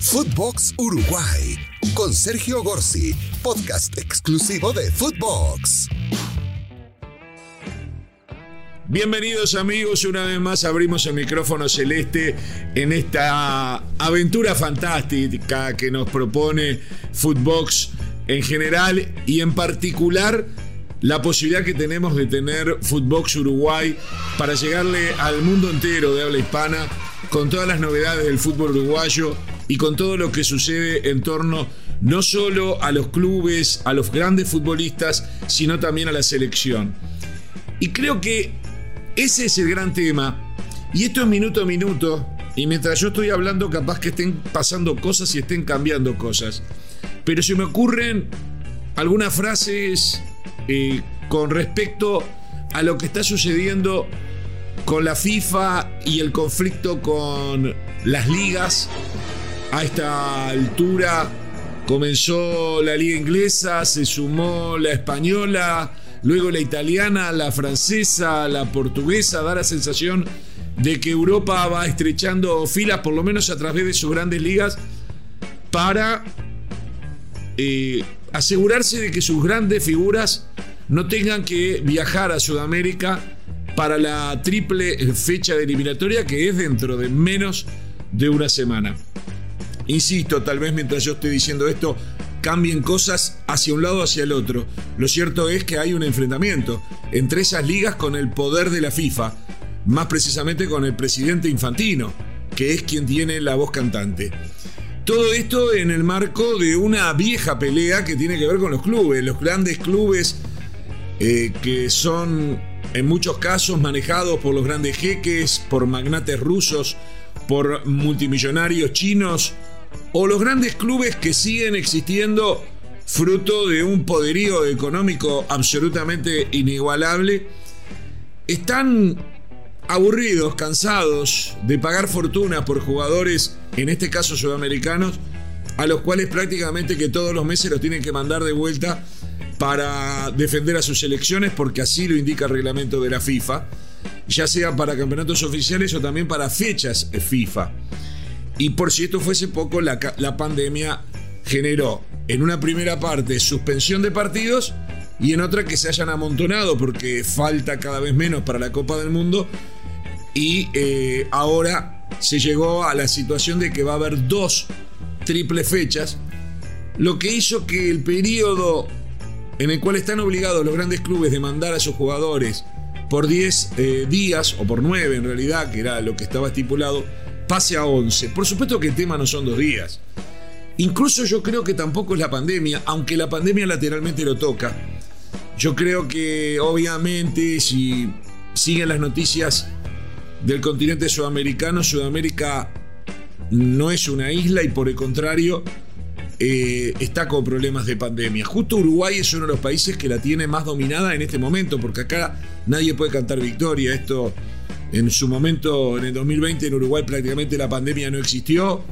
Footbox Uruguay con Sergio Gorsi, podcast exclusivo de Footbox. Bienvenidos amigos, una vez más abrimos el micrófono celeste en esta aventura fantástica que nos propone Footbox en general y en particular la posibilidad que tenemos de tener Footbox Uruguay para llegarle al mundo entero de habla hispana con todas las novedades del fútbol uruguayo y con todo lo que sucede en torno no solo a los clubes, a los grandes futbolistas, sino también a la selección. Y creo que ese es el gran tema. Y esto es minuto a minuto. Y mientras yo estoy hablando, capaz que estén pasando cosas y estén cambiando cosas. Pero se me ocurren algunas frases eh, con respecto a lo que está sucediendo con la FIFA y el conflicto con las ligas. A esta altura comenzó la liga inglesa, se sumó la española, luego la italiana, la francesa, la portuguesa, da la sensación de que Europa va estrechando filas, por lo menos a través de sus grandes ligas, para eh, asegurarse de que sus grandes figuras no tengan que viajar a Sudamérica para la triple fecha de eliminatoria que es dentro de menos de una semana. Insisto, tal vez mientras yo estoy diciendo esto, cambien cosas hacia un lado o hacia el otro. Lo cierto es que hay un enfrentamiento entre esas ligas con el poder de la FIFA, más precisamente con el presidente Infantino, que es quien tiene la voz cantante. Todo esto en el marco de una vieja pelea que tiene que ver con los clubes, los grandes clubes eh, que son en muchos casos manejados por los grandes jeques, por magnates rusos, por multimillonarios chinos o los grandes clubes que siguen existiendo fruto de un poderío económico absolutamente inigualable, están aburridos, cansados de pagar fortunas por jugadores, en este caso sudamericanos, a los cuales prácticamente que todos los meses los tienen que mandar de vuelta para defender a sus selecciones porque así lo indica el reglamento de la FIFA, ya sea para campeonatos oficiales o también para fechas FIFA. Y por si esto fuese poco, la, pandemia generó en una primera parte suspensión de partidos y en otra que se hayan amontonado porque falta cada vez menos para la Copa del Mundo. Y eh, ahora se llegó a la situación de que va a haber dos triple fechas, lo que hizo que el periodo en el cual están obligados los grandes clubes de mandar a sus jugadores por 10 eh, días, o por 9 en realidad, que era lo que estaba estipulado, pase a 11. Por supuesto que el tema no son dos días. Incluso yo creo que tampoco es la pandemia, aunque la pandemia lateralmente lo toca. Yo creo que obviamente si siguen las noticias del continente sudamericano, Sudamérica no es una isla y por el contrario eh, está con problemas de pandemia. Justo Uruguay es uno de los países que la tiene más dominada en este momento, porque acá nadie puede cantar victoria. Esto en su momento, en el 2020, en Uruguay prácticamente la pandemia no existió.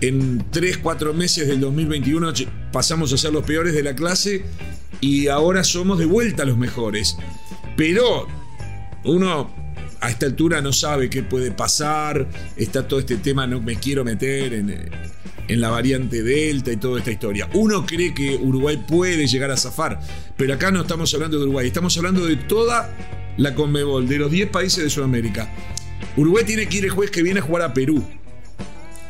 En 3, 4 meses del 2021 pasamos a ser los peores de la clase y ahora somos de vuelta los mejores. Pero uno a esta altura no sabe qué puede pasar, está todo este tema, no me quiero meter en, en la variante Delta y toda esta historia. Uno cree que Uruguay puede llegar a zafar, pero acá no estamos hablando de Uruguay, estamos hablando de toda la Conmebol, de los 10 países de Sudamérica. Uruguay tiene que ir el jueves que viene a jugar a Perú,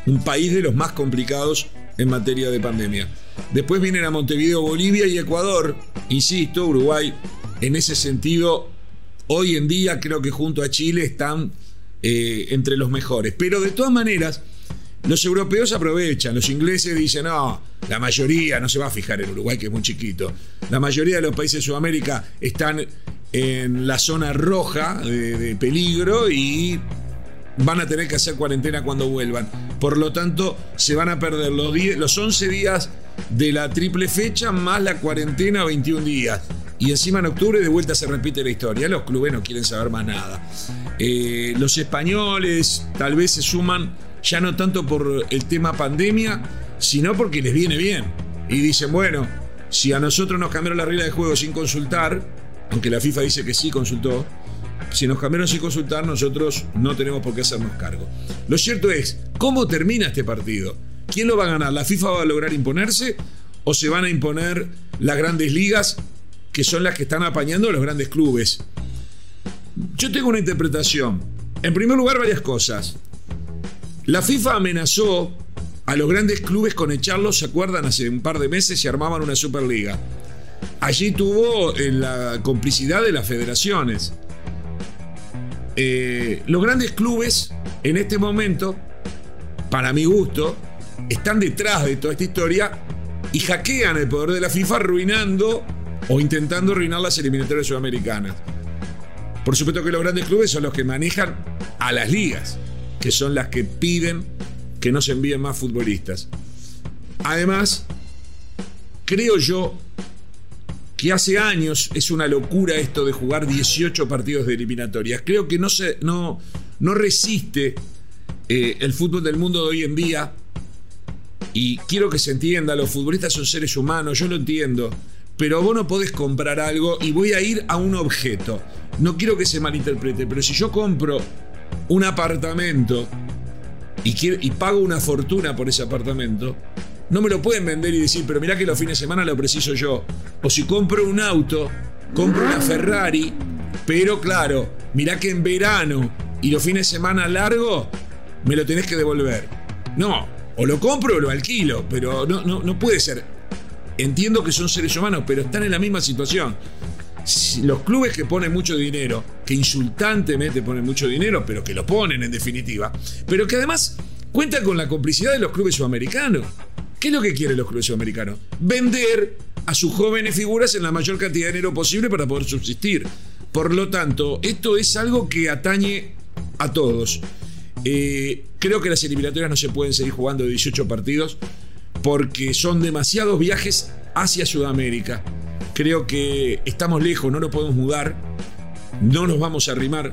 un país de los más complicados en materia de pandemia. Después vienen a Montevideo, Bolivia y Ecuador. Insisto, Uruguay en ese sentido, hoy en día creo que junto a Chile están eh, entre los mejores. Pero de todas maneras, los europeos aprovechan, los ingleses dicen, no, la mayoría no se va a fijar en Uruguay, que es muy chiquito. La mayoría de los países de Sudamérica están en la zona roja de, peligro y van a tener que hacer cuarentena cuando vuelvan. Por lo tanto, se van a perder los, los 11 días de la triple fecha más la cuarentena 21 días. Y encima en octubre de vuelta se repite la historia. Los clubes no quieren saber más nada. Eh, los españoles tal vez se suman ya no tanto por el tema pandemia, sino porque les viene bien. Y dicen, bueno, si a nosotros nos cambiaron la regla de juego sin consultar, aunque la FIFA dice que sí consultó, si nos cambiaron sin consultar, nosotros no tenemos por qué hacernos cargo. Lo cierto es, ¿cómo termina este partido? ¿quién lo va a ganar? ¿La FIFA va a lograr imponerse o se van a imponer las grandes ligas que son las que están apañando a los grandes clubes? Yo tengo una interpretación. En primer lugar, varias cosas. La FIFA amenazó a los grandes clubes con echarlos, ¿se acuerdan? Hace un par de meses se armaban una Superliga. Allí tuvo eh, la complicidad de las federaciones. Eh, los grandes clubes, en este momento, para mi gusto, están detrás de toda esta historia y hackean el poder de la FIFA arruinando o intentando arruinar las eliminatorias sudamericanas. Por supuesto que los grandes clubes son los que manejan a las ligas, que son las que piden que no se envíen más futbolistas. Además, creo yo que hace años es una locura esto de jugar 18 partidos de eliminatorias. Creo que no, se, no, no resiste eh, el fútbol del mundo de hoy en día. Y quiero que se entienda, los futbolistas son seres humanos, yo lo entiendo. Pero vos no podés comprar algo y voy a ir a un objeto. No quiero que se malinterprete, pero si yo compro un apartamento y, y pago una fortuna por ese apartamento, no me lo pueden vender y decir, pero mirá que los fines de semana lo preciso yo. O si compro un auto, compro una Ferrari, pero claro, mirá que en verano y los fines de semana largo, me lo tenés que devolver. No, o lo compro o lo alquilo, pero no, no, no puede ser. Entiendo que son seres humanos, pero están en la misma situación. Los clubes que ponen mucho dinero, que insultantemente ponen mucho dinero, pero que lo ponen en definitiva, pero que además cuentan con la complicidad de los clubes sudamericanos. ¿Qué es lo que quieren los clubes sudamericanos? Vender a sus jóvenes figuras en la mayor cantidad de dinero posible para poder subsistir. Por lo tanto, esto es algo que atañe a todos. Eh, creo que las eliminatorias no se pueden seguir jugando de 18 partidos porque son demasiados viajes hacia Sudamérica. Creo que estamos lejos, no nos podemos mudar, no nos vamos a arrimar.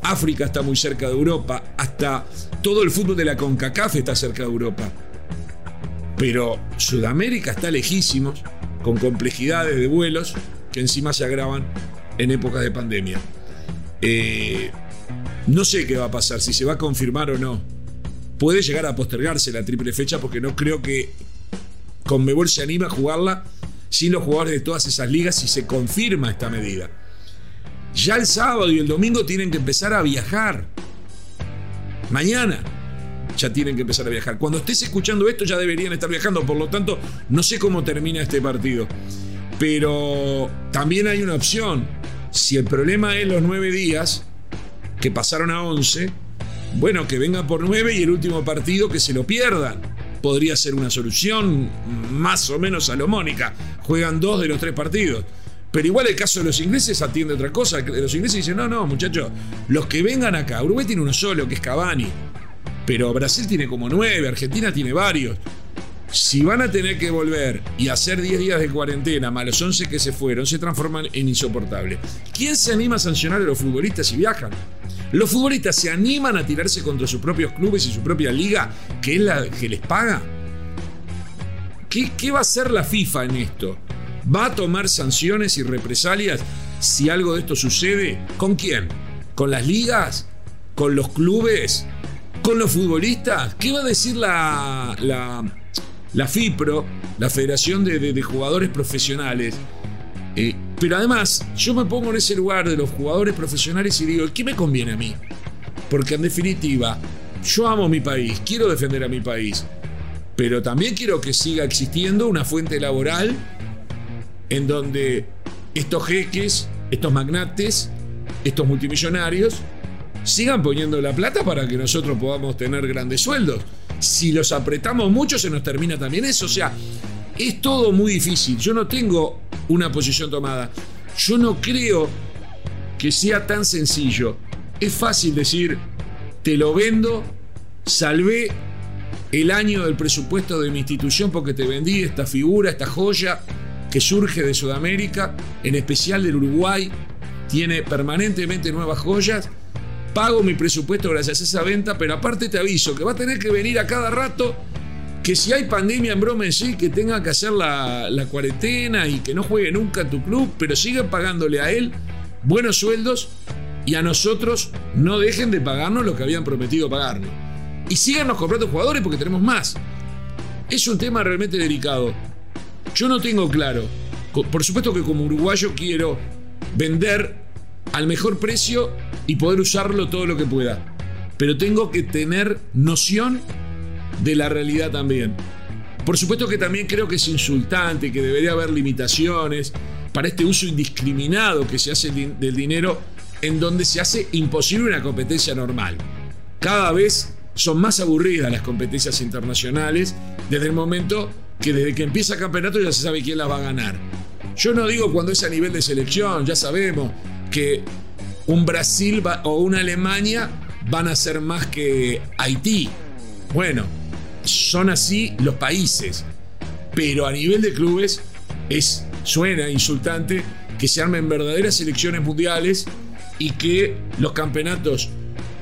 África está muy cerca de Europa, hasta todo el fútbol de la CONCACAF está cerca de Europa. Pero Sudamérica está lejísimos, con complejidades de vuelos que encima se agravan en épocas de pandemia. Eh, no sé qué va a pasar, si se va a confirmar o no. Puede llegar a postergarse la triple fecha porque no creo que Conmebol se anime a jugarla sin los jugadores de todas esas ligas si se confirma esta medida. Ya el sábado y el domingo tienen que empezar a viajar. Mañana ya tienen que empezar a viajar. Cuando estés escuchando esto ya deberían estar viajando, por lo tanto no sé cómo termina este partido. Pero también hay una opción. Si el problema es los nueve días, que pasaron a 11, bueno, que vengan por 9 y el último partido que se lo pierdan. Podría ser una solución más o menos salomónica. Juegan dos de los tres partidos. Pero igual el caso de los ingleses atiende otra cosa. Los ingleses dicen, no, no, muchachos, los que vengan acá, Uruguay tiene uno solo, que es Cavani. Pero Brasil tiene como nueve, Argentina tiene varios. Si van a tener que volver y hacer 10 días de cuarentena, más los 11 que se fueron, se transforman en insoportables. ¿Quién se anima a sancionar a los futbolistas si viajan? ¿Los futbolistas se animan a tirarse contra sus propios clubes y su propia liga, que es la que les paga? ¿Qué, qué va a hacer la FIFA en esto? ¿Va a tomar sanciones y represalias si algo de esto sucede? ¿Con quién? ¿Con las ligas? ¿Con los clubes? ¿Con los futbolistas? ¿Qué va a decir la, FIPRO, la Federación de, Jugadores Profesionales? Eh, pero además, yo me pongo en ese lugar de los jugadores profesionales y digo, ¿qué me conviene a mí? Porque en definitiva, yo amo mi país, quiero defender a mi país, pero también quiero que siga existiendo una fuente laboral en donde estos jeques, estos magnates, estos multimillonarios, sigan poniendo la plata para que nosotros podamos tener grandes sueldos. Si los apretamos mucho, se nos termina también eso. O sea, es todo muy difícil. Yo no tengo una posición tomada. Yo no creo que sea tan sencillo. Es fácil decir, te lo vendo, salvé el año del presupuesto de mi institución porque te vendí esta figura, esta joya que surge de Sudamérica, en especial del Uruguay, tiene permanentemente nuevas joyas. Pago mi presupuesto gracias a esa venta, pero aparte te aviso que va a tener que venir a cada rato que si hay pandemia en broma en sí, que tenga que hacer la, cuarentena y que no juegue nunca tu club, pero sigan pagándole a él buenos sueldos y a nosotros no dejen de pagarnos lo que habían prometido pagarnos. Y síganos comprando jugadores porque tenemos más. es un tema realmente delicado. Yo no tengo claro. Por supuesto que como uruguayo quiero vender al mejor precio y poder usarlo todo lo que pueda. Pero tengo que tener noción de la realidad también. Por supuesto que también creo que es insultante, que debería haber limitaciones para este uso indiscriminado que se hace del dinero en donde se hace imposible una competencia normal. Cada vez son más aburridas las competencias internacionales desde el momento que desde que empieza el campeonato ya se sabe quién las va a ganar. Yo no digo cuando es a nivel de selección, ya sabemos que un Brasil o una Alemania van a ser más que Haití. Bueno, son así los países. Pero a nivel de clubes es, suena insultante que se armen verdaderas selecciones mundiales y que los campeonatos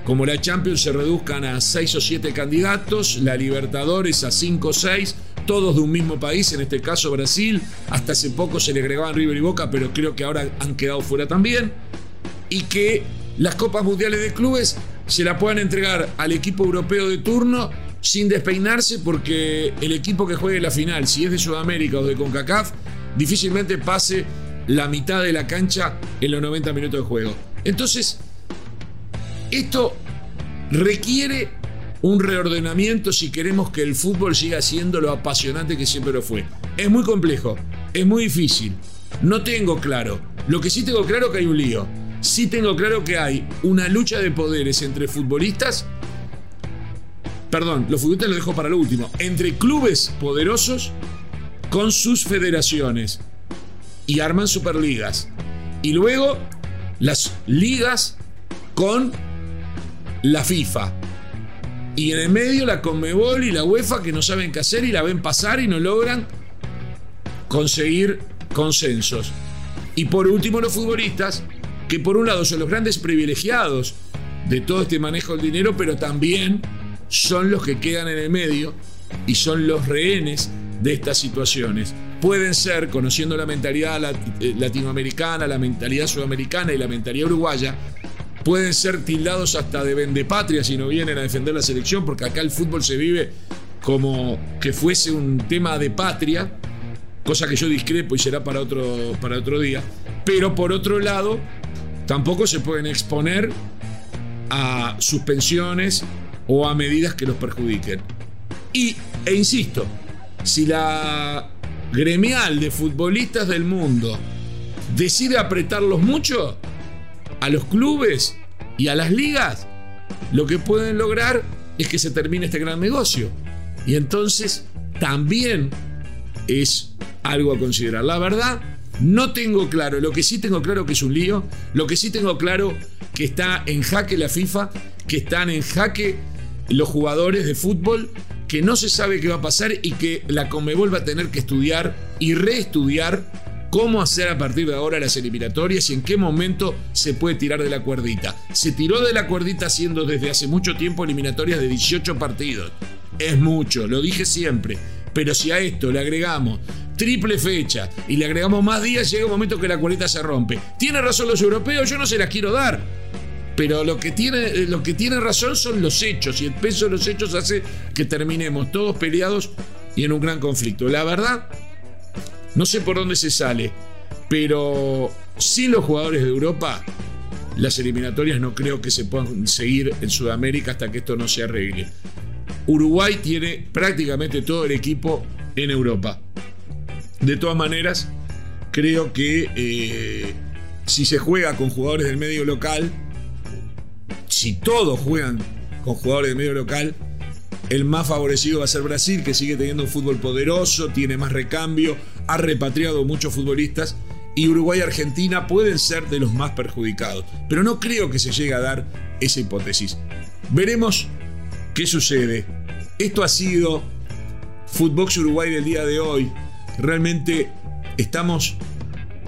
como la Champions se reduzcan a 6 o 7 candidatos, la Libertadores a 5 o 6, todos de un mismo país, en este caso Brasil, hasta hace poco se le agregaban River y Boca, pero creo que ahora han quedado fuera también, y que las Copas Mundiales de Clubes se la puedan entregar al equipo europeo de turno sin despeinarse porque el equipo que juegue la final, si es de Sudamérica o de CONCACAF, difícilmente pase la mitad de la cancha en los 90 minutos de juego. Entonces, esto requiere un reordenamiento si queremos que el fútbol siga siendo lo apasionante que siempre lo fue. Es muy complejo, es muy difícil. No tengo claro. Lo que sí tengo claro es que hay un lío. Sí tengo claro que hay una lucha de poderes entre futbolistas. Perdón, los futbolistas lo dejo para lo último. Entre clubes poderosos con sus federaciones. Y arman superligas. Y luego las ligas con la FIFA. Y en el medio la Conmebol y la UEFA que no saben qué hacer y la ven pasar y no logran conseguir consensos. Y por último los futbolistas, que por un lado son los grandes privilegiados de todo este manejo del dinero, pero también son los que quedan en el medio y son los rehenes de estas situaciones. Pueden ser, conociendo la mentalidad eh, latinoamericana, la mentalidad sudamericana y la mentalidad uruguaya, pueden ser tildados hasta de vendepatria si no vienen a defender la selección, porque acá el fútbol se vive como que fuese un tema de patria, cosa que yo discrepo y será para otro, para otro día. Pero por otro lado, tampoco se pueden exponer a suspensiones o a medidas que los perjudiquen. Y, e insisto, si la gremial de futbolistas del mundo decide apretarlos mucho, a los clubes y a las ligas, lo que pueden lograr es que se termine este gran negocio. Y entonces también es algo a considerar. La verdad, no tengo claro, lo que sí tengo claro que es un lío, lo que sí tengo claro que está en jaque la FIFA, que están en jaque los jugadores de fútbol, que no se sabe qué va a pasar y que la Comebol va a tener que estudiar y reestudiar cómo hacer a partir de ahora las eliminatorias y en qué momento se puede tirar de la cuerdita. Se tiró de la cuerdita haciendo desde hace mucho tiempo eliminatorias de 18 partidos. Es mucho, lo dije siempre. Pero si a esto le agregamos triple fecha y le agregamos más días, llega un momento que la cuerdita se rompe. ¿Tiene razón los europeos? Yo no se las quiero dar. Pero lo que, tiene, lo que tiene razón son los hechos y el peso de los hechos hace que terminemos todos peleados y en un gran conflicto. La verdad, no sé por dónde se sale, pero sin los jugadores de Europa, las eliminatorias no creo que se puedan seguir en Sudamérica hasta que esto no se arregle. Uruguay tiene prácticamente todo el equipo en Europa. De todas maneras, creo que eh, si se juega con jugadores del medio local, si todos juegan con jugadores del medio local, el más favorecido va a ser Brasil, que sigue teniendo un fútbol poderoso, tiene más recambio, ha repatriado muchos futbolistas y Uruguay y Argentina pueden ser de los más perjudicados. Pero no creo que se llegue a dar esa hipótesis. Veremos qué sucede. Esto ha sido Footbox Uruguay del día de hoy. Realmente estamos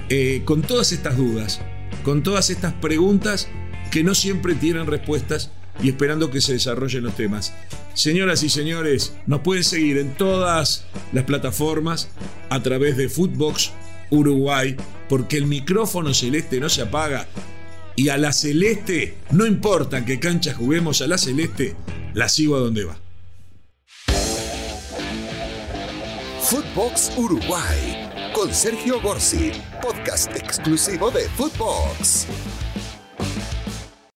eh, con todas estas dudas, con todas estas preguntas que no siempre tienen respuestas y esperando que se desarrollen los temas. Señoras y señores, nos pueden seguir en todas las plataformas a través de Footbox Uruguay, porque el micrófono celeste no se apaga y a la celeste, no importa qué cancha juguemos, a la celeste la sigo a donde va. Footbox Uruguay con Sergio Gorsi, podcast exclusivo de Footbox.